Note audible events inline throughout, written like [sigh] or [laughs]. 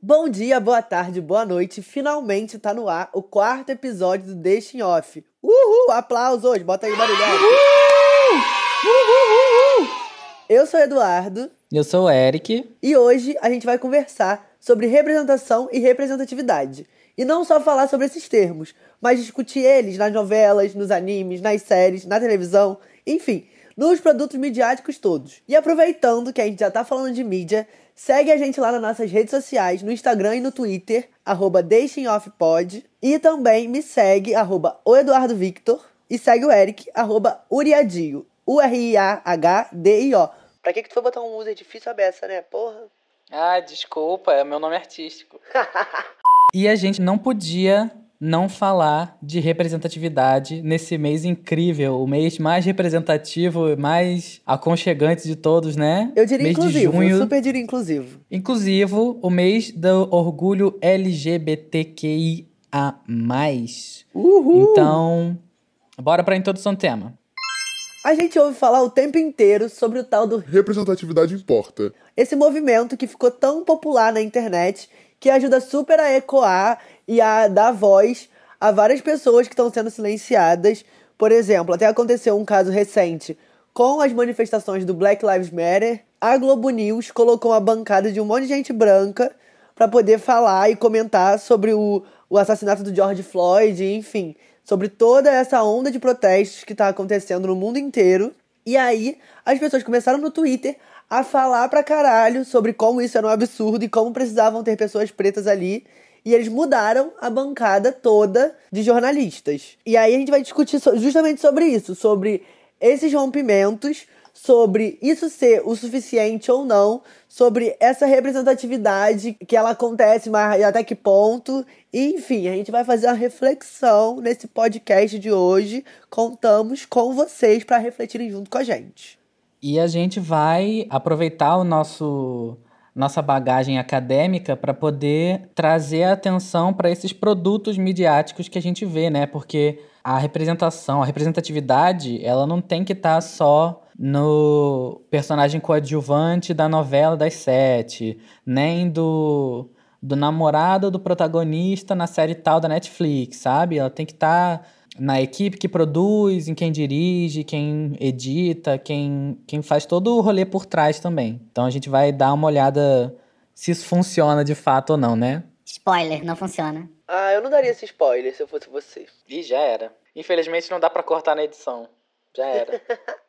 Bom dia, boa tarde, boa noite. Finalmente tá no ar o quarto episódio do Deixem Off. Uhul! Aplausos! Bota aí barulhão. Uhul! Uhul! Uhul! Eu sou o Eduardo. Eu sou o Eric. E hoje a gente vai conversar sobre representação e representatividade. E não só falar sobre esses termos, mas discutir eles nas novelas, nos animes, nas séries, na televisão, enfim, nos produtos midiáticos todos. E aproveitando que a gente já tá falando de mídia, segue a gente lá nas nossas redes sociais, no Instagram e no Twitter, arroba DeixemOffPod. E também me segue, arroba o Eduardo Victor. E segue o Eric, arroba Uriadio, U-R-I-A-H-D-I-O. Pra que que tu foi botar um user difícil a beça, né? Porra. Ah, desculpa, é meu nome artístico. [laughs] e a gente não podia não falar de representatividade nesse mês incrível, o mês mais representativo, mais aconchegante de todos, né? Eu diria mês inclusivo, de junho. eu super diria inclusivo. Inclusivo, o mês do orgulho LGBTQIA+. Uhul! Então, bora pra introdução do tema. A gente ouve falar o tempo inteiro sobre o tal do Representatividade importa. esse movimento que ficou tão popular na internet que ajuda super a ecoar e a dar voz a várias pessoas que estão sendo silenciadas. Por exemplo, até aconteceu um caso recente com as manifestações do Black Lives Matter. A Globo News colocou uma bancada de um monte de gente branca para poder falar e comentar sobre o, o assassinato do George Floyd, enfim, sobre toda essa onda de protestos que está acontecendo no mundo inteiro. E aí, as pessoas começaram no Twitter a falar pra caralho sobre como isso era um absurdo e como precisavam ter pessoas pretas ali. E eles mudaram a bancada toda de jornalistas. E aí a gente vai discutir justamente sobre isso, sobre esses rompimentos, sobre isso ser o suficiente ou não, sobre essa representatividade que ela acontece, mas até que ponto. E, enfim, a gente vai fazer uma reflexão nesse podcast de hoje. Contamos com vocês para refletirem junto com a gente. E a gente vai aproveitar o nosso nossa bagagem acadêmica para poder trazer atenção para esses produtos midiáticos que a gente vê, né? Porque a representação, a representatividade, ela não tem que estar só no personagem coadjuvante da novela das sete, nem do, do namorado do protagonista na série tal da Netflix, sabe? Ela tem que estar na equipe que produz, em quem dirige, quem edita, quem, quem faz todo o rolê por trás também. Então a gente vai dar uma olhada se isso funciona de fato ou não, né? Spoiler, não funciona. Ah, eu não daria esse spoiler se eu fosse você. E já era. Infelizmente não dá pra cortar na edição. Já era. [laughs]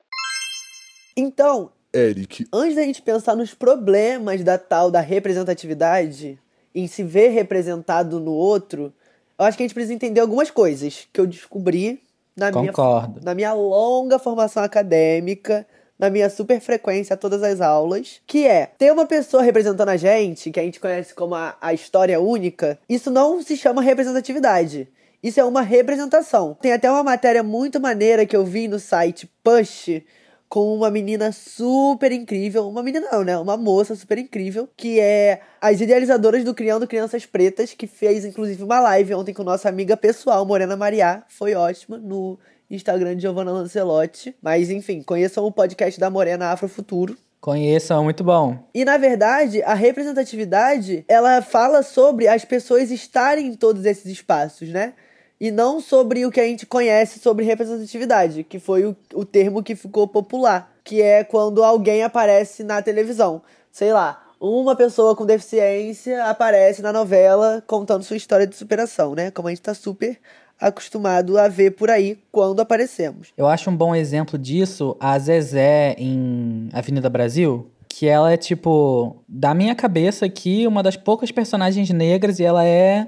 Então, Eric, antes da gente pensar nos problemas da tal da representatividade, em se ver representado no outro, eu acho que a gente precisa entender algumas coisas que eu descobri na minha, Concordo. na minha longa formação acadêmica, na minha super frequência a todas as aulas, que é ter uma pessoa representando a gente, que a gente conhece como a, a história única, isso não se chama representatividade. Isso é uma representação. Tem até uma matéria muito maneira que eu vi no site Push, com uma menina super incrível, uma menina não, né? Uma moça super incrível, que é as idealizadoras do Criando Crianças Pretas, que fez inclusive uma live ontem com nossa amiga pessoal, Morena Mariá, foi ótima, no Instagram de Giovanna Lancelotti. Mas enfim, conheçam o podcast da Morena Afrofuturo. Conheçam, muito bom. E na verdade, a representatividade, ela fala sobre as pessoas estarem em todos esses espaços, né? E não sobre o que a gente conhece sobre representatividade, que foi o, o termo que ficou popular, que é quando alguém aparece na televisão. Sei lá, uma pessoa com deficiência aparece na novela contando sua história de superação, né? Como a gente tá super acostumado a ver por aí quando aparecemos. Eu acho um bom exemplo disso a Zezé em Avenida Brasil, que ela é tipo, da minha cabeça aqui, uma das poucas personagens negras e ela é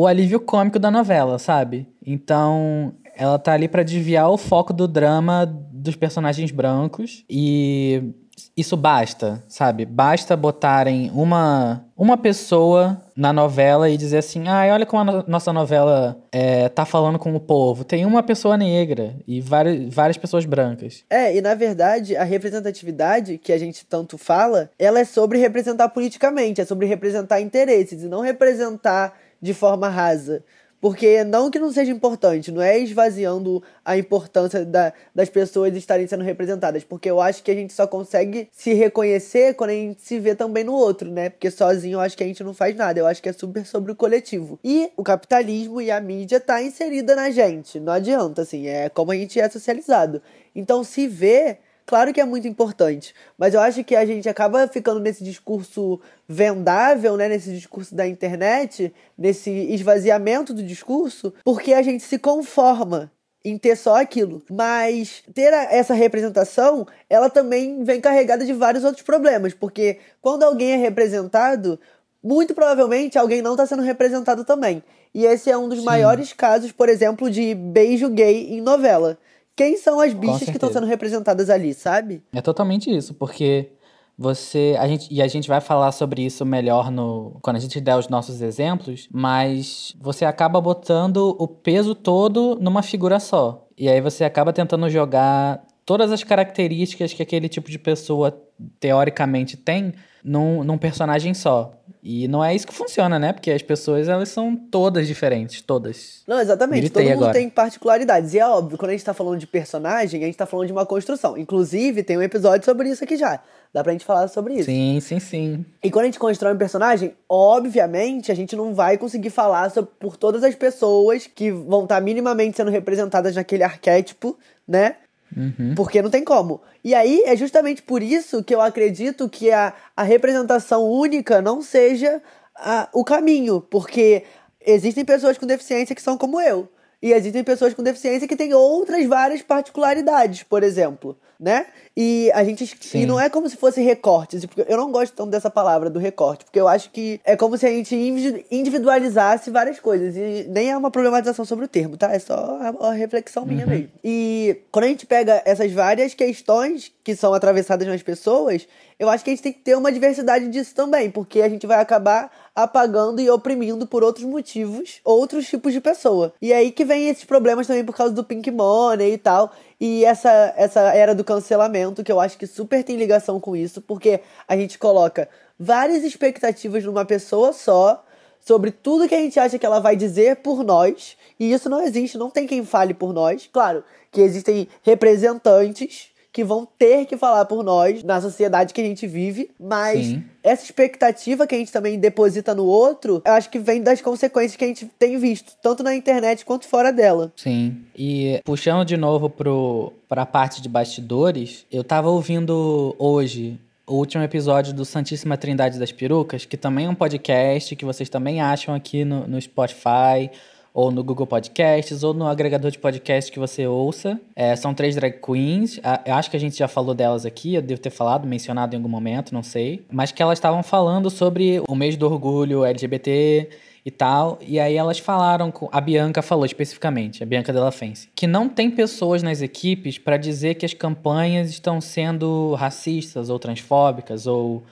o alívio cômico da novela, sabe? Então, ela tá ali pra desviar o foco do drama dos personagens brancos e isso basta, sabe? Basta botarem uma uma pessoa na novela e dizer assim, ai, olha como a no- nossa novela é, tá falando com o povo. Tem uma pessoa negra e várias, várias pessoas brancas. É, e na verdade, a representatividade que a gente tanto fala, ela é sobre representar politicamente, é sobre representar interesses e não representar de forma rasa. Porque não que não seja importante, não é esvaziando a importância da, das pessoas estarem sendo representadas, porque eu acho que a gente só consegue se reconhecer quando a gente se vê também no outro, né? Porque sozinho eu acho que a gente não faz nada, eu acho que é super sobre o coletivo. E o capitalismo e a mídia tá inserida na gente, não adianta, assim, é como a gente é socializado. Então se vê Claro que é muito importante, mas eu acho que a gente acaba ficando nesse discurso vendável, né, nesse discurso da internet, nesse esvaziamento do discurso, porque a gente se conforma em ter só aquilo. Mas ter essa representação, ela também vem carregada de vários outros problemas, porque quando alguém é representado, muito provavelmente alguém não está sendo representado também. E esse é um dos Sim. maiores casos, por exemplo, de beijo gay em novela quem são as bichas que estão sendo representadas ali, sabe? É totalmente isso, porque você a gente e a gente vai falar sobre isso melhor no quando a gente der os nossos exemplos, mas você acaba botando o peso todo numa figura só. E aí você acaba tentando jogar todas as características que aquele tipo de pessoa teoricamente tem num, num personagem só. E não é isso que funciona, né? Porque as pessoas, elas são todas diferentes, todas. Não, exatamente. Todo mundo agora. tem particularidades. E é óbvio, quando a gente tá falando de personagem, a gente tá falando de uma construção. Inclusive, tem um episódio sobre isso aqui já. Dá pra gente falar sobre isso. Sim, sim, sim. E quando a gente constrói um personagem, obviamente, a gente não vai conseguir falar sobre, por todas as pessoas que vão estar tá minimamente sendo representadas naquele arquétipo, né? Uhum. Porque não tem como. E aí é justamente por isso que eu acredito que a, a representação única não seja a, o caminho. Porque existem pessoas com deficiência que são como eu. E existem pessoas com deficiência que têm outras várias particularidades, por exemplo, né? E a gente Sim. e não é como se fosse recortes, porque eu não gosto tanto dessa palavra do recorte, porque eu acho que é como se a gente individualizasse várias coisas e nem é uma problematização sobre o termo, tá? É só a reflexão minha uhum. mesmo. E quando a gente pega essas várias questões que são atravessadas nas pessoas, eu acho que a gente tem que ter uma diversidade disso também, porque a gente vai acabar apagando e oprimindo por outros motivos outros tipos de pessoa. E é aí que vem esses problemas também por causa do Pink Money e tal. E essa, essa era do cancelamento, que eu acho que super tem ligação com isso, porque a gente coloca várias expectativas numa pessoa só sobre tudo que a gente acha que ela vai dizer por nós. E isso não existe, não tem quem fale por nós. Claro que existem representantes que vão ter que falar por nós na sociedade que a gente vive, mas Sim. essa expectativa que a gente também deposita no outro, eu acho que vem das consequências que a gente tem visto, tanto na internet quanto fora dela. Sim. E puxando de novo pro, pra parte de bastidores, eu tava ouvindo hoje o último episódio do Santíssima Trindade das Perucas, que também é um podcast que vocês também acham aqui no, no Spotify ou no Google Podcasts, ou no agregador de podcast que você ouça. É, são três drag queens. Eu acho que a gente já falou delas aqui, eu devo ter falado, mencionado em algum momento, não sei. Mas que elas estavam falando sobre o mês do orgulho LGBT e tal. E aí elas falaram, com, a Bianca falou especificamente, a Bianca Della Fence, que não tem pessoas nas equipes para dizer que as campanhas estão sendo racistas ou transfóbicas ou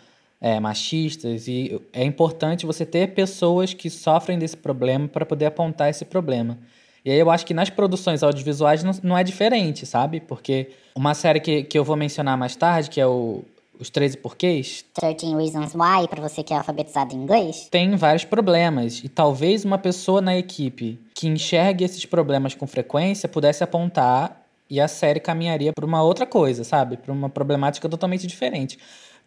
é, machistas e é importante você ter pessoas que sofrem desse problema para poder apontar esse problema. E aí eu acho que nas produções audiovisuais não, não é diferente, sabe? Porque uma série que, que eu vou mencionar mais tarde, que é o Os 13 Porquês... 13 Reasons Why, para você que é alfabetizado em inglês. Tem vários problemas. E talvez uma pessoa na equipe que enxergue esses problemas com frequência pudesse apontar e a série caminharia para uma outra coisa, sabe? Para uma problemática totalmente diferente.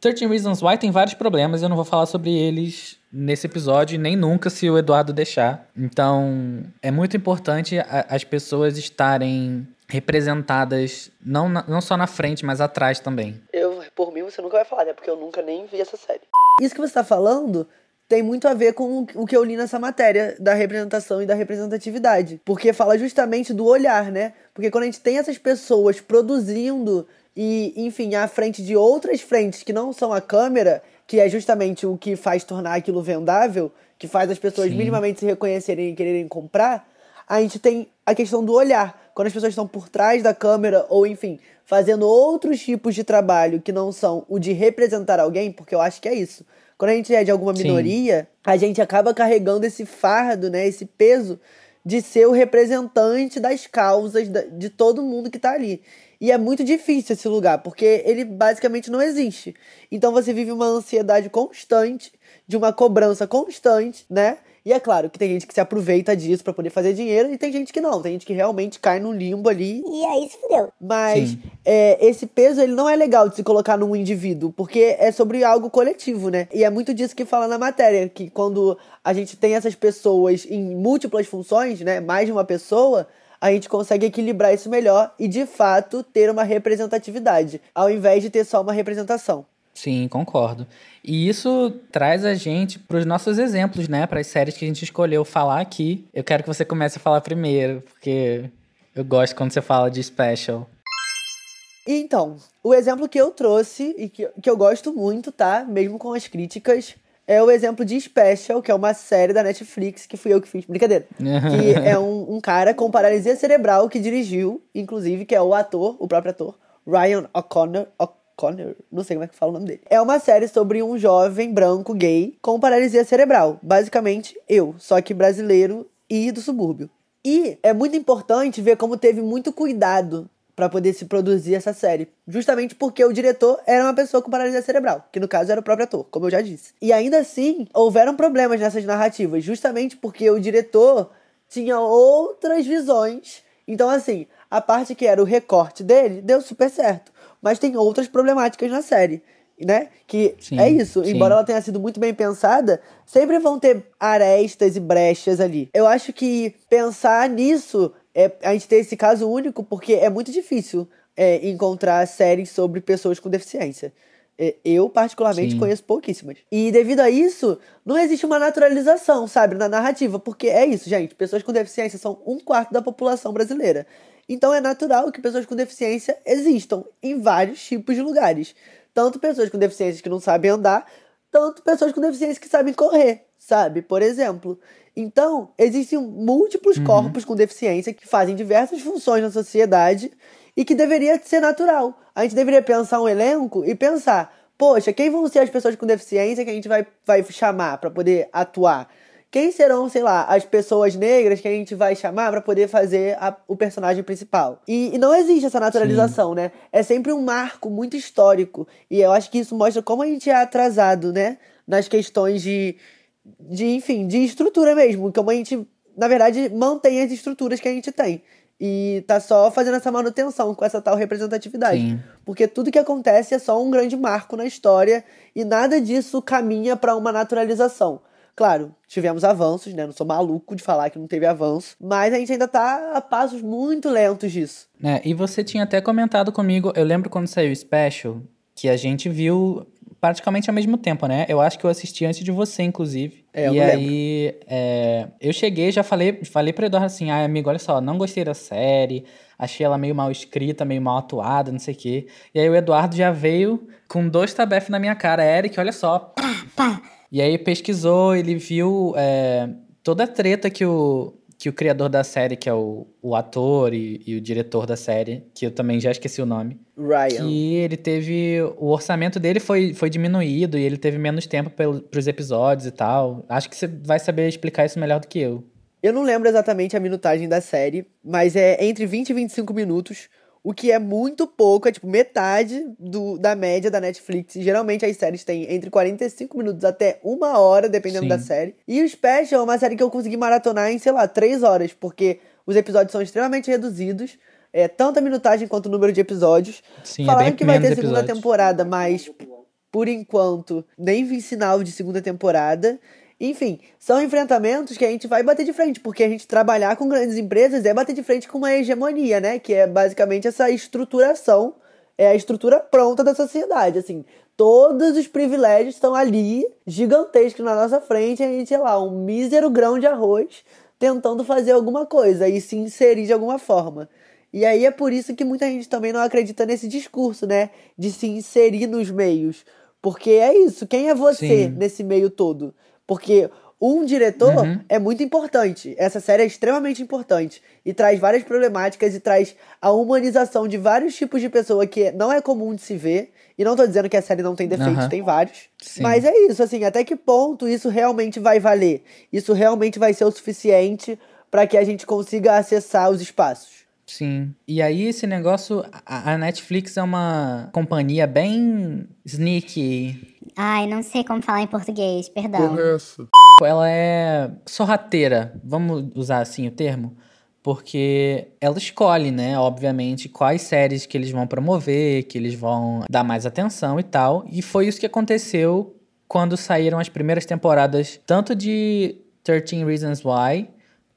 13 Reasons Why tem vários problemas, eu não vou falar sobre eles nesse episódio, nem nunca se o Eduardo deixar. Então, é muito importante a, as pessoas estarem representadas, não, na, não só na frente, mas atrás também. Eu, por mim, você nunca vai falar, né? Porque eu nunca nem vi essa série. Isso que você tá falando tem muito a ver com o que eu li nessa matéria da representação e da representatividade. Porque fala justamente do olhar, né? Porque quando a gente tem essas pessoas produzindo e, enfim, à frente de outras frentes que não são a câmera, que é justamente o que faz tornar aquilo vendável, que faz as pessoas Sim. minimamente se reconhecerem e quererem comprar, a gente tem a questão do olhar. Quando as pessoas estão por trás da câmera, ou enfim, fazendo outros tipos de trabalho que não são o de representar alguém, porque eu acho que é isso. Quando a gente é de alguma minoria, Sim. a gente acaba carregando esse fardo, né, esse peso de ser o representante das causas de todo mundo que está ali. E é muito difícil esse lugar, porque ele basicamente não existe. Então você vive uma ansiedade constante, de uma cobrança constante, né? E é claro que tem gente que se aproveita disso para poder fazer dinheiro e tem gente que não. Tem gente que realmente cai num limbo ali. E aí se fudeu. Mas é, esse peso ele não é legal de se colocar num indivíduo, porque é sobre algo coletivo, né? E é muito disso que fala na matéria, que quando a gente tem essas pessoas em múltiplas funções, né? Mais de uma pessoa, a gente consegue equilibrar isso melhor e, de fato, ter uma representatividade, ao invés de ter só uma representação. Sim, concordo. E isso traz a gente para os nossos exemplos, né? Para as séries que a gente escolheu falar aqui. Eu quero que você comece a falar primeiro, porque eu gosto quando você fala de special. Então, o exemplo que eu trouxe e que, que eu gosto muito, tá? Mesmo com as críticas, é o exemplo de Special, que é uma série da Netflix que fui eu que fiz. Brincadeira. [laughs] que é um, um cara com paralisia cerebral que dirigiu, inclusive, que é o ator, o próprio ator, Ryan O'Connor. O'Connor, não sei como é que fala o nome dele. É uma série sobre um jovem branco gay com paralisia cerebral. Basicamente, eu, só que brasileiro e do subúrbio. E é muito importante ver como teve muito cuidado para poder se produzir essa série. Justamente porque o diretor era uma pessoa com paralisia cerebral, que no caso era o próprio ator, como eu já disse. E ainda assim, houveram problemas nessas narrativas, justamente porque o diretor tinha outras visões. Então, assim, a parte que era o recorte dele deu super certo. Mas tem outras problemáticas na série. Né? Que Sim, é isso, sim. embora ela tenha sido muito bem pensada, sempre vão ter arestas e brechas ali. Eu acho que pensar nisso é a gente ter esse caso único porque é muito difícil é, encontrar séries sobre pessoas com deficiência. É, Eu, particularmente, Sim. conheço pouquíssimas. E devido a isso, não existe uma naturalização, sabe, na narrativa. Porque é isso, gente. Pessoas com deficiência são um quarto da população brasileira. Então é natural que pessoas com deficiência existam em vários tipos de lugares. Tanto pessoas com deficiências que não sabem andar, tanto pessoas com deficiência que sabem correr, sabe? Por exemplo. Então, existem múltiplos corpos com deficiência que fazem diversas funções na sociedade e que deveria ser natural. A gente deveria pensar um elenco e pensar, poxa, quem vão ser as pessoas com deficiência que a gente vai, vai chamar para poder atuar? Quem serão, sei lá, as pessoas negras que a gente vai chamar para poder fazer a- o personagem principal? E, e não existe essa naturalização, né? É sempre um marco muito histórico. E eu acho que isso mostra como a gente é atrasado, né? Nas questões de, de enfim, de estrutura mesmo. Como a gente, na verdade, mantém as estruturas que a gente tem. E tá só fazendo essa manutenção com essa tal representatividade. Sim. Porque tudo que acontece é só um grande marco na história e nada disso caminha para uma naturalização. Claro, tivemos avanços, né? Não sou maluco de falar que não teve avanço, mas a gente ainda tá a passos muito lentos disso. É, e você tinha até comentado comigo, eu lembro quando saiu o Special, que a gente viu praticamente ao mesmo tempo, né? Eu acho que eu assisti antes de você, inclusive. É, eu e aí, é, eu cheguei já falei, falei pro Eduardo assim, ah, amigo, olha só, não gostei da série, achei ela meio mal escrita, meio mal atuada, não sei o quê. E aí o Eduardo já veio com dois tabef na minha cara, Eric, olha só. E aí pesquisou, ele viu é, toda a treta que o, que o criador da série, que é o, o ator e, e o diretor da série, que eu também já esqueci o nome, Ryan. que ele teve. O orçamento dele foi, foi diminuído e ele teve menos tempo pelo, pros episódios e tal. Acho que você vai saber explicar isso melhor do que eu. Eu não lembro exatamente a minutagem da série, mas é entre 20 e 25 minutos, o que é muito pouco, é tipo metade do, da média da Netflix. Geralmente as séries têm entre 45 minutos até uma hora, dependendo Sim. da série. E o Special é uma série que eu consegui maratonar em, sei lá, 3 horas, porque os episódios são extremamente reduzidos. É, tanto a minutagem quanto o número de episódios. Sim, é Falaram bem que vai ter segunda episódios. temporada, mas por enquanto nem vi sinal de segunda temporada. Enfim, são enfrentamentos que a gente vai bater de frente, porque a gente trabalhar com grandes empresas é bater de frente com uma hegemonia, né? Que é basicamente essa estruturação, é a estrutura pronta da sociedade, assim. Todos os privilégios estão ali, gigantescos na nossa frente, e a gente é lá, um mísero grão de arroz, tentando fazer alguma coisa e se inserir de alguma forma. E aí é por isso que muita gente também não acredita nesse discurso, né? De se inserir nos meios. Porque é isso, quem é você Sim. nesse meio todo? Porque um diretor Uhum. é muito importante. Essa série é extremamente importante. E traz várias problemáticas e traz a humanização de vários tipos de pessoa que não é comum de se ver. E não tô dizendo que a série não tem defeitos, Aham. tem vários. Sim. Mas é isso, assim, até que ponto isso realmente vai valer? Isso realmente vai ser o suficiente para que a gente consiga acessar os espaços? Sim. E aí, esse negócio. A Netflix é uma companhia bem sneaky. Ai, não sei como falar em português, perdão. Porra é essa? ela é sorrateira, vamos usar assim o termo, porque ela escolhe, né, obviamente, quais séries que eles vão promover, que eles vão dar mais atenção e tal. E foi isso que aconteceu quando saíram as primeiras temporadas, tanto de 13 Reasons Why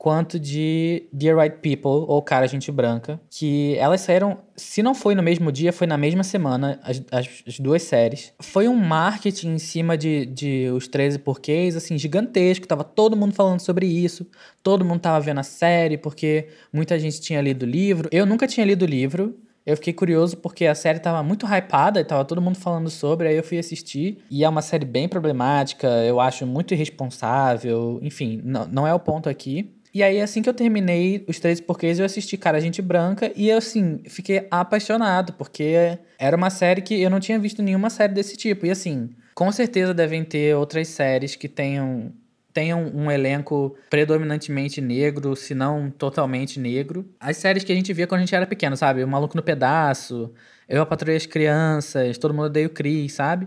quanto de Dear White People, ou Cara Gente Branca, que elas saíram, se não foi no mesmo dia, foi na mesma semana, as, as, as duas séries. Foi um marketing em cima de, de Os 13 Porquês, assim, gigantesco, tava todo mundo falando sobre isso, todo mundo tava vendo a série, porque muita gente tinha lido o livro. Eu nunca tinha lido o livro, eu fiquei curioso porque a série tava muito hypada e tava todo mundo falando sobre, aí eu fui assistir. E é uma série bem problemática, eu acho muito irresponsável, enfim, não, não é o ponto aqui. E aí, assim que eu terminei os três porquês, eu assisti Cara Gente Branca e eu, assim, fiquei apaixonado, porque era uma série que eu não tinha visto nenhuma série desse tipo. E, assim, com certeza devem ter outras séries que tenham, tenham um elenco predominantemente negro, se não totalmente negro. As séries que a gente via quando a gente era pequeno, sabe? O Maluco no Pedaço, Eu, a Patrulha as Crianças, Todo Mundo Odeia o Cris, sabe?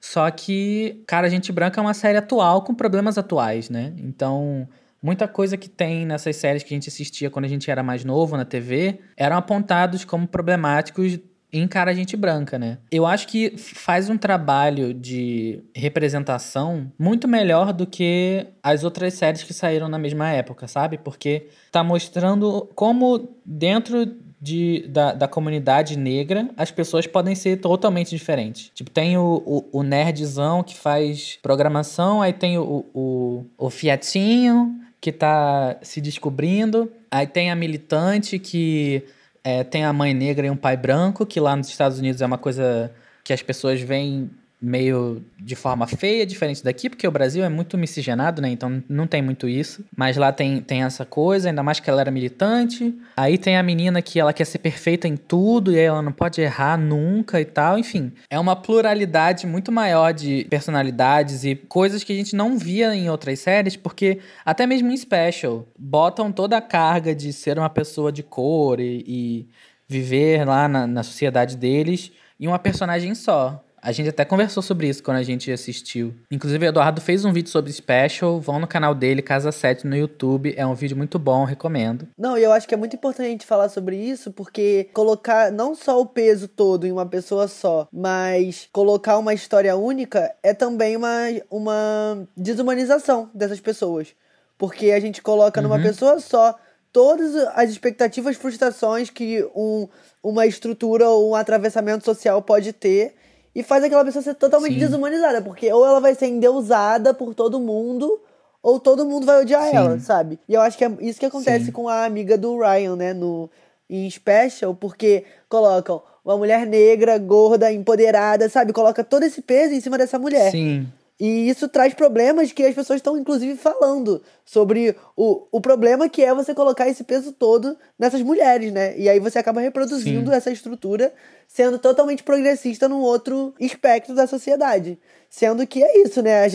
Só que Cara Gente Branca é uma série atual com problemas atuais, né? Então Muita coisa que tem nessas séries que a gente assistia quando a gente era mais novo na TV eram apontados como problemáticos em cara gente branca, né? Eu acho que faz um trabalho de representação muito melhor do que as outras séries que saíram na mesma época, sabe? Porque tá mostrando como dentro de, da, da comunidade negra, as pessoas podem ser totalmente diferentes. Tipo, tem o, o, o nerdzão que faz programação, aí tem o, o, o fiatinho, que tá se descobrindo. Aí tem a militante que é, tem a mãe negra e um pai branco, que lá nos Estados Unidos é uma coisa que as pessoas veem meio de forma feia, diferente daqui, porque o Brasil é muito miscigenado, né? Então não tem muito isso. Mas lá tem, tem essa coisa, ainda mais que ela era militante. Aí tem a menina que ela quer ser perfeita em tudo e aí ela não pode errar nunca e tal. Enfim, é uma pluralidade muito maior de personalidades e coisas que a gente não via em outras séries, porque até mesmo em Special botam toda a carga de ser uma pessoa de cor e, e viver lá na, na sociedade deles em uma personagem só. A gente até conversou sobre isso quando a gente assistiu. Inclusive, o Eduardo fez um vídeo sobre Special. Vão no canal dele, Casa 7, no YouTube. É um vídeo muito bom, recomendo. Não, e eu acho que é muito importante a gente falar sobre isso, porque colocar não só o peso todo em uma pessoa só, mas colocar uma história única é também uma, uma desumanização dessas pessoas. Porque a gente coloca uhum. numa pessoa só todas as expectativas, frustrações que um, uma estrutura ou um atravessamento social pode ter e faz aquela pessoa ser totalmente Sim. desumanizada, porque ou ela vai ser endeusada por todo mundo, ou todo mundo vai odiar Sim. ela, sabe? E eu acho que é isso que acontece Sim. com a amiga do Ryan, né, no em Special, porque colocam uma mulher negra, gorda, empoderada, sabe? Coloca todo esse peso em cima dessa mulher. Sim. E isso traz problemas que as pessoas estão, inclusive, falando sobre o, o problema que é você colocar esse peso todo nessas mulheres, né? E aí você acaba reproduzindo Sim. essa estrutura, sendo totalmente progressista num outro espectro da sociedade. Sendo que é isso, né? A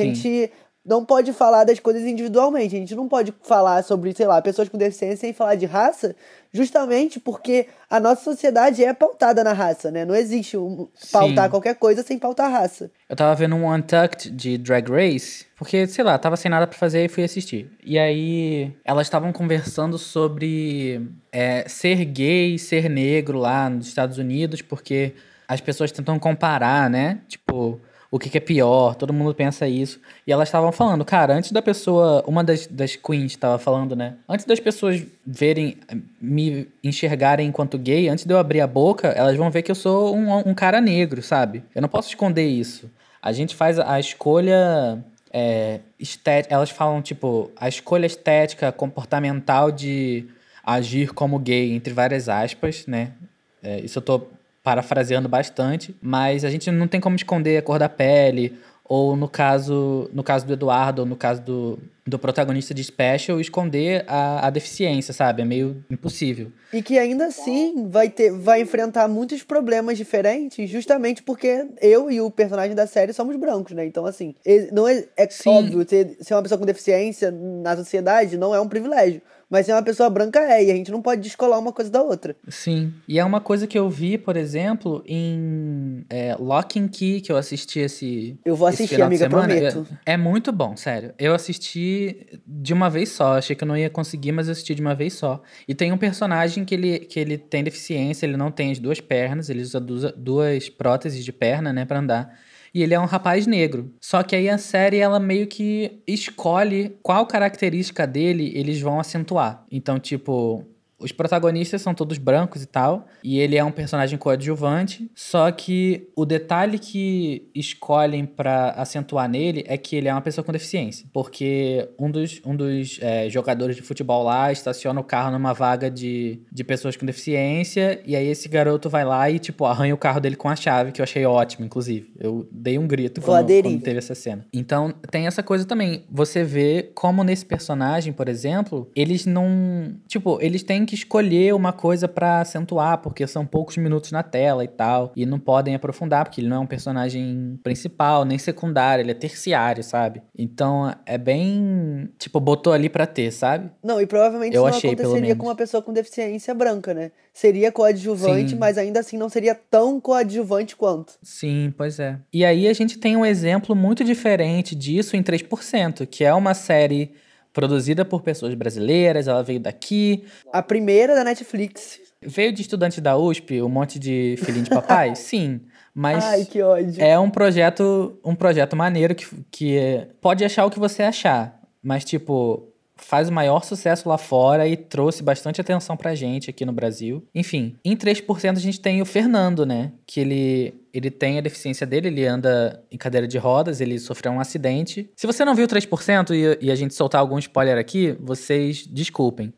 Sim. Não pode falar das coisas individualmente. A gente não pode falar sobre, sei lá, pessoas com deficiência sem falar de raça, justamente porque a nossa sociedade é pautada na raça, né? Não existe um, pautar Sim. qualquer coisa sem pautar raça. Eu tava vendo um Untucked de Drag Race, porque, sei lá, tava sem nada para fazer e fui assistir. E aí, elas estavam conversando sobre é, ser gay, ser negro lá nos Estados Unidos, porque as pessoas tentam comparar, né? Tipo o que, que, é pior, todo mundo pensa isso. E elas estavam falando, cara, antes da pessoa, uma das, das queens estava falando, né? Antes das pessoas verem, me enxergarem enquanto gay, antes de eu abrir a boca, elas vão ver que eu sou um, um cara negro, sabe? Eu não posso esconder isso. A gente faz a escolha é, estética, elas falam, tipo, a escolha estética, comportamental de agir como gay, entre várias aspas, né? É, isso eu tô parafraseando bastante, mas a gente não tem como esconder a cor da pele, ou no caso, no caso do Eduardo, ou no caso do, do protagonista de Special esconder a, a deficiência, sabe? É meio impossível. E que ainda assim vai ter, vai enfrentar muitos problemas diferentes, justamente porque eu e o personagem da série somos brancos, né? Então, assim, não é, é óbvio, ser, ser uma pessoa com deficiência na sociedade não é um privilégio. Mas ser uma pessoa branca é, e a gente não pode descolar uma coisa da outra. Sim. E é uma coisa que eu vi, por exemplo, em é, Lock and Key, que eu assisti esse. Eu vou assistir, amiga, prometo. É, é muito bom, sério. Eu assisti de uma vez só. Achei que eu não ia conseguir, mas eu assisti de uma vez só. E tem um personagem que ele, que ele tem deficiência, ele não tem as duas pernas, ele usa duas, duas próteses de perna, né, pra andar. E ele é um rapaz negro. Só que aí a série, ela meio que escolhe qual característica dele eles vão acentuar. Então, tipo, os protagonistas são todos brancos e tal, e ele é um personagem coadjuvante, só que o detalhe que escolhem pra acentuar nele é que ele é uma pessoa com deficiência, porque um dos, um dos é, jogadores de futebol lá estaciona o carro numa vaga de, de pessoas com deficiência, e aí esse garoto vai lá e, tipo, arranha o carro dele com a chave, que eu achei ótimo, inclusive. Eu dei um grito quando, quando teve essa cena. Então, tem essa coisa também. Você vê como nesse personagem, por exemplo, eles não. Tipo, eles têm que escolher uma coisa pra acentuar, porque são poucos minutos na tela e tal. E não podem aprofundar, porque ele não é um personagem principal, nem secundário, ele é terciário, sabe? Então, é bem. Tipo, botou ali pra ter, sabe? Não, e provavelmente Eu isso não achei, pelo aconteceria com uma pessoa com deficiência branca, né? Seria coadjuvante, Sim. mas ainda assim não seria tão coadjuvante quanto. Sim, pois é. E aí a gente tem um exemplo muito diferente disso em 3%, que é uma série produzida por pessoas brasileiras, ela veio daqui, A primeira da Netflix. veio de estudante da USP, um monte de filhinho de papai? [laughs] Sim, mas Ai, que ódio. é um projeto, um projeto maneiro que, que é- pode achar o que você achar, mas tipo, faz o maior sucesso lá fora e trouxe bastante atenção pra gente aqui no Brasil. Enfim, em 3% a gente tem o Fernando, né? Que ele, ele tem a deficiência dele, ele anda em cadeira de rodas, ele sofreu um acidente. Se você não viu 3% e, e a gente soltar algum spoiler aqui, vocês desculpem.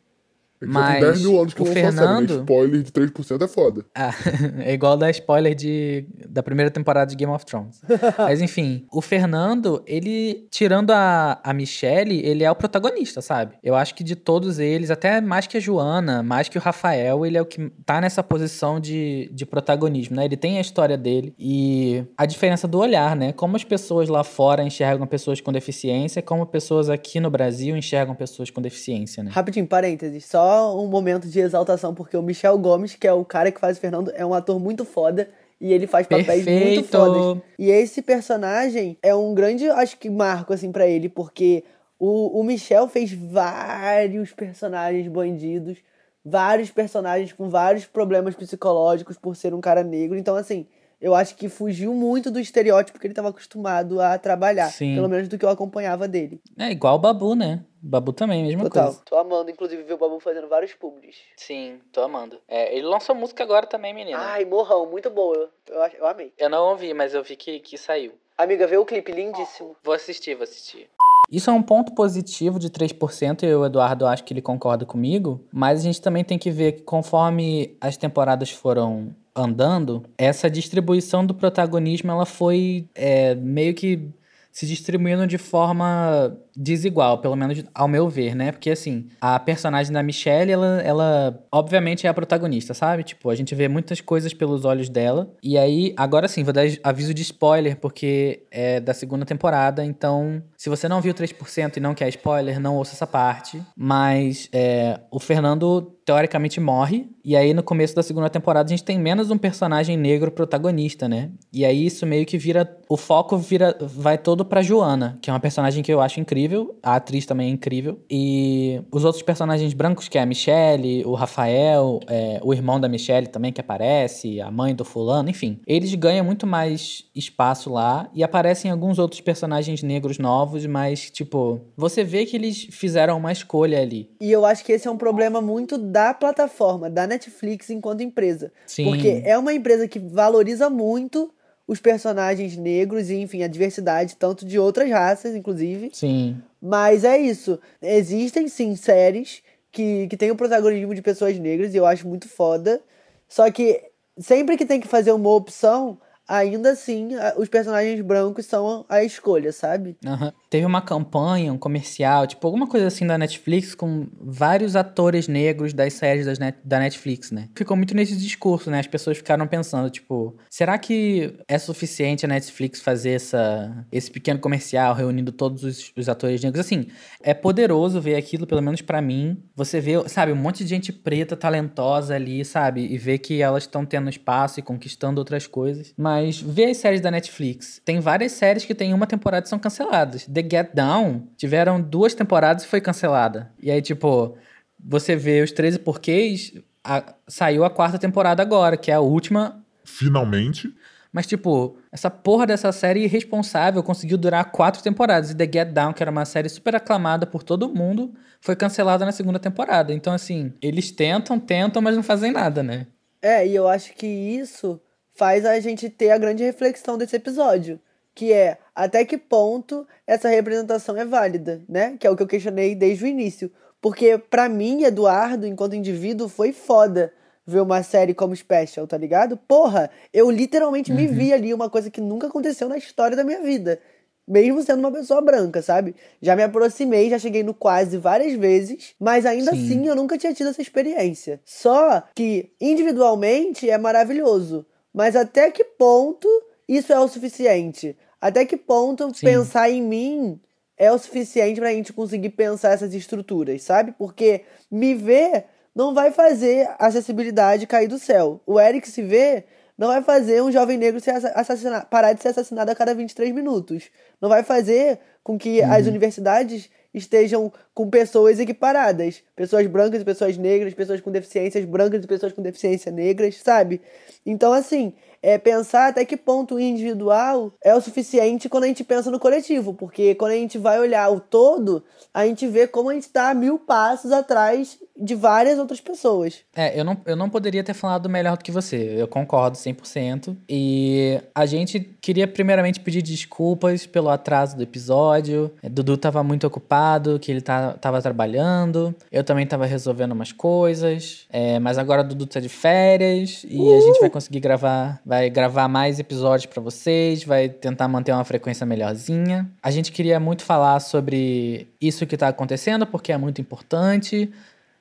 É que já tem Mas 10 mil anos que o a série, né? Fernando- Spoiler de 3% é foda. [laughs] Ah, é igual dar spoiler de, da primeira temporada de Game of Thrones. [laughs] Mas enfim, o Fernando, ele, tirando a, a Michelle, ele é o protagonista, sabe? Eu acho que de todos eles, até mais que a Joana, mais que o Rafael, ele é o que tá nessa posição de, de protagonismo, né? Ele tem a história dele e a diferença do olhar, né? Como as pessoas lá fora enxergam pessoas com deficiência, como pessoas aqui no Brasil enxergam pessoas com deficiência, né? Rapidinho, parênteses. Só um momento de exaltação, porque o Michel Gomes, que é o cara que faz o Fernando, é um ator muito foda. E ele faz papéis muito Perfeito! fodas. E esse personagem é um grande, acho que, marco, assim, pra ele, porque o, o Michel fez vários personagens bandidos, vários personagens com vários problemas psicológicos por ser um cara negro. Então, assim, eu acho que fugiu muito do estereótipo que ele estava acostumado a trabalhar. Sim. Pelo menos do que eu acompanhava dele. É igual o Babu, né? O Babu também, mesma Total. coisa. Tô amando, inclusive, ver o Babu fazendo vários publis. Sim, tô amando. É, ele lançou música agora também, menina. Ai, morrão, muito boa. Eu, eu amei. Eu não ouvi, mas eu vi que, que saiu. Amiga, vê o clipe lindíssimo. Vou assistir, vou assistir. Isso é um ponto positivo de 3%, e eu, o Eduardo, acho que ele concorda comigo, mas a gente também tem que ver que conforme as temporadas foram andando, essa distribuição do protagonismo, ela foi é, meio que se distribuindo de forma desigual, pelo menos ao meu ver, né? Porque assim, a personagem da Michelle, ela, ela obviamente é a protagonista, sabe? Tipo, a gente vê muitas coisas pelos olhos dela. E aí, agora sim, vou dar aviso de spoiler, porque é da segunda temporada, então se você não viu 3% e não quer spoiler, não ouça essa parte. Mas é, o Fernando teoricamente morre. E aí, no começo da segunda temporada, a gente tem menos um personagem negro protagonista, né? E aí isso meio que vira. O foco vira. Vai todo pra Joana, que é uma personagem que eu acho incrível. A atriz também é incrível. E os outros personagens brancos, que é a Michelle, o Rafael, é, o irmão da Michelle também que aparece, a mãe do fulano, enfim. Eles ganham muito mais espaço lá e aparecem alguns outros personagens negros novos, mas, tipo, você vê que eles fizeram uma escolha ali. E eu acho que esse é um problema muito da plataforma, da Netflix enquanto empresa. Sim. Porque é uma empresa que valoriza muito os personagens negros e, enfim, a diversidade, tanto de outras raças, inclusive. Sim. Mas é isso. Existem sim séries que, que têm o protagonismo de pessoas negras e eu acho muito foda. Só que sempre que tem que fazer uma opção, ainda assim os personagens brancos são a escolha, sabe? Aham. Teve uma campanha, um comercial, tipo, alguma coisa assim da Netflix com vários atores negros das séries das net- da Netflix, né? Ficou muito nesse discurso, né? As pessoas ficaram pensando, tipo, será que é suficiente a Netflix fazer essa, esse pequeno comercial reunindo todos os, os atores negros? Assim, é poderoso ver aquilo, pelo menos pra mim. Você vê, sabe, um monte de gente preta, talentosa ali, sabe? E ver que elas estão tendo espaço e conquistando outras coisas. Mas vê as séries da Netflix. Tem várias séries que tem uma temporada e são canceladas. The Get Down tiveram duas temporadas e foi cancelada. E aí, tipo, você vê os 13 porquês, a- saiu a quarta temporada agora, que é a última Finalmente. mas, tipo, essa porra dessa série irresponsável conseguiu durar quatro temporadas. E The Get Down, que era uma série super aclamada por todo mundo, foi cancelada na segunda temporada. Então, assim, eles tentam, tentam, mas não fazem nada, né? É, e eu acho que isso faz a gente ter a grande reflexão desse episódio, que é até que ponto essa representação é válida, né? Que é o que eu questionei desde o início. Porque pra mim, Eduardo, enquanto indivíduo, foi foda ver uma série como Special, tá ligado? Porra, eu literalmente me vi ali uma coisa que nunca aconteceu na história da minha vida. Mesmo sendo uma pessoa branca, sabe? Já me aproximei, já cheguei no quase várias vezes, mas ainda Sim. assim eu nunca tinha tido essa experiência. Só que individualmente é maravilhoso, mas até que ponto isso é o suficiente? Até que ponto Sim. pensar em mim é o suficiente pra gente conseguir pensar essas estruturas, sabe? Porque me ver não vai fazer a acessibilidade cair do céu. O Eric se vê não vai fazer um jovem negro ser assa- assassinado, parar de ser assassinado a cada 23 minutos. Não vai fazer com que as universidades estejam com pessoas equiparadas. Pessoas brancas e pessoas negras, pessoas com deficiências brancas e pessoas com deficiência negras, sabe? Então, assim, é pensar até que ponto o individual é o suficiente quando a gente pensa no coletivo. Porque quando a gente vai olhar o todo, a gente vê como a gente está mil passos atrás de várias outras pessoas. É, eu não, eu não poderia ter falado melhor do que você. Eu concordo 100%. E a gente queria primeiramente pedir desculpas pelo atraso do episódio. É, Dudu tava muito ocupado, que ele tá, tava trabalhando. Eu também tava resolvendo umas coisas. É, mas agora o Dudu tá de férias e a gente vai conseguir gravar, vai gravar mais episódios pra vocês, vai tentar manter uma frequência melhorzinha. A gente queria muito falar sobre isso que tá acontecendo, porque é muito importante.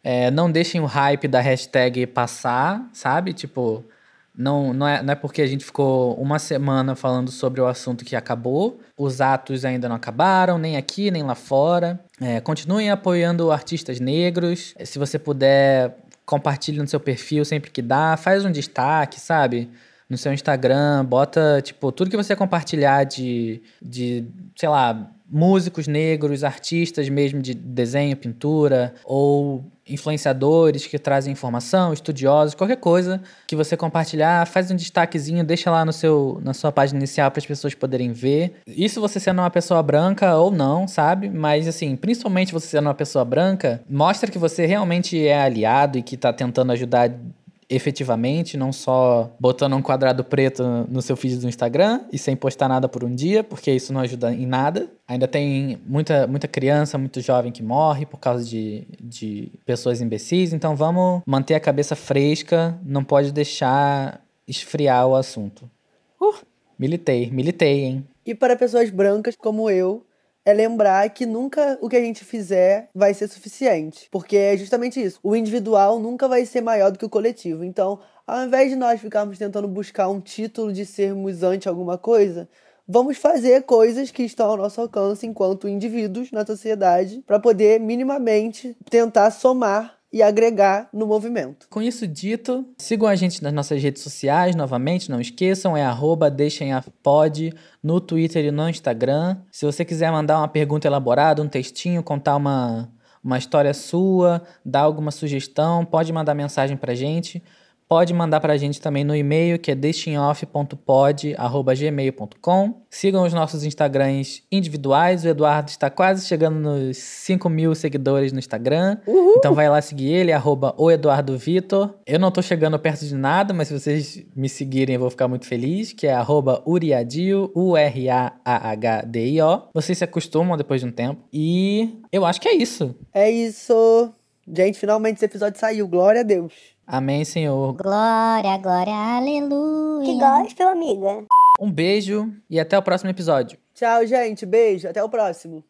É, não deixem o hype da hashtag passar, sabe? Tipo, não, não, é, não é porque a gente ficou uma semana falando sobre o assunto que acabou. Os atos ainda não acabaram, nem aqui, nem lá fora. É, continuem apoiando artistas negros. Se você puder, compartilhe no seu perfil sempre que dá. Faz um destaque, sabe? No seu Instagram, bota, tipo, tudo que você compartilhar de, de sei lá, músicos negros, artistas mesmo de desenho, pintura, ou influenciadores que trazem informação, estudiosos, qualquer coisa que você compartilhar, faz um destaquezinho, deixa lá no seu, na sua página inicial para as pessoas poderem ver. Isso você sendo uma pessoa branca ou não, sabe? Mas assim, principalmente você sendo uma pessoa branca, mostra que você realmente é aliado e que tá tentando ajudar efetivamente, não só botando um quadrado preto no seu feed do Instagram e sem postar nada por um dia, porque isso não ajuda em nada. Ainda tem muita, muita criança, muito jovem que morre por causa de, de pessoas imbecis, então vamos manter a cabeça fresca, não pode deixar esfriar o assunto. Uh, militei, militei, hein? E para pessoas brancas como eu, é lembrar que nunca o que a gente fizer vai ser suficiente. Porque é justamente isso. O individual nunca vai ser maior do que o coletivo. Então, ao invés de nós ficarmos tentando buscar um título de sermos anti alguma coisa, vamos fazer coisas que estão ao nosso alcance enquanto indivíduos na sociedade para poder minimamente tentar somar e agregar no movimento. Com isso dito, sigam a gente nas nossas redes sociais, novamente, não esqueçam, é arroba deixem a pod no Twitter e no Instagram. Se você quiser mandar uma pergunta elaborada, um textinho, contar uma, uma história sua, dar alguma sugestão, pode mandar mensagem pra gente. Pode mandar pra gente também no e-mail, que é deixemoff.pod.gmail.com. Sigam os nossos Instagrams individuais. O Eduardo está quase chegando nos 5 mil seguidores no Instagram. Então vai lá seguir ele, arroba o Eduardo Vitor. Eu não tô chegando perto de nada, mas se vocês me seguirem eu vou ficar muito feliz, que é arroba Uriadio, U-R-A-A-H-D-I-O. Vocês se acostumam depois de um tempo. E eu acho que é isso. É isso. Gente, finalmente esse episódio saiu. Glória a Deus. Amém, Senhor. Glória, glória, aleluia. Que gospel, amiga. Um beijo e até o próximo episódio. Tchau, gente. Beijo. Até o próximo.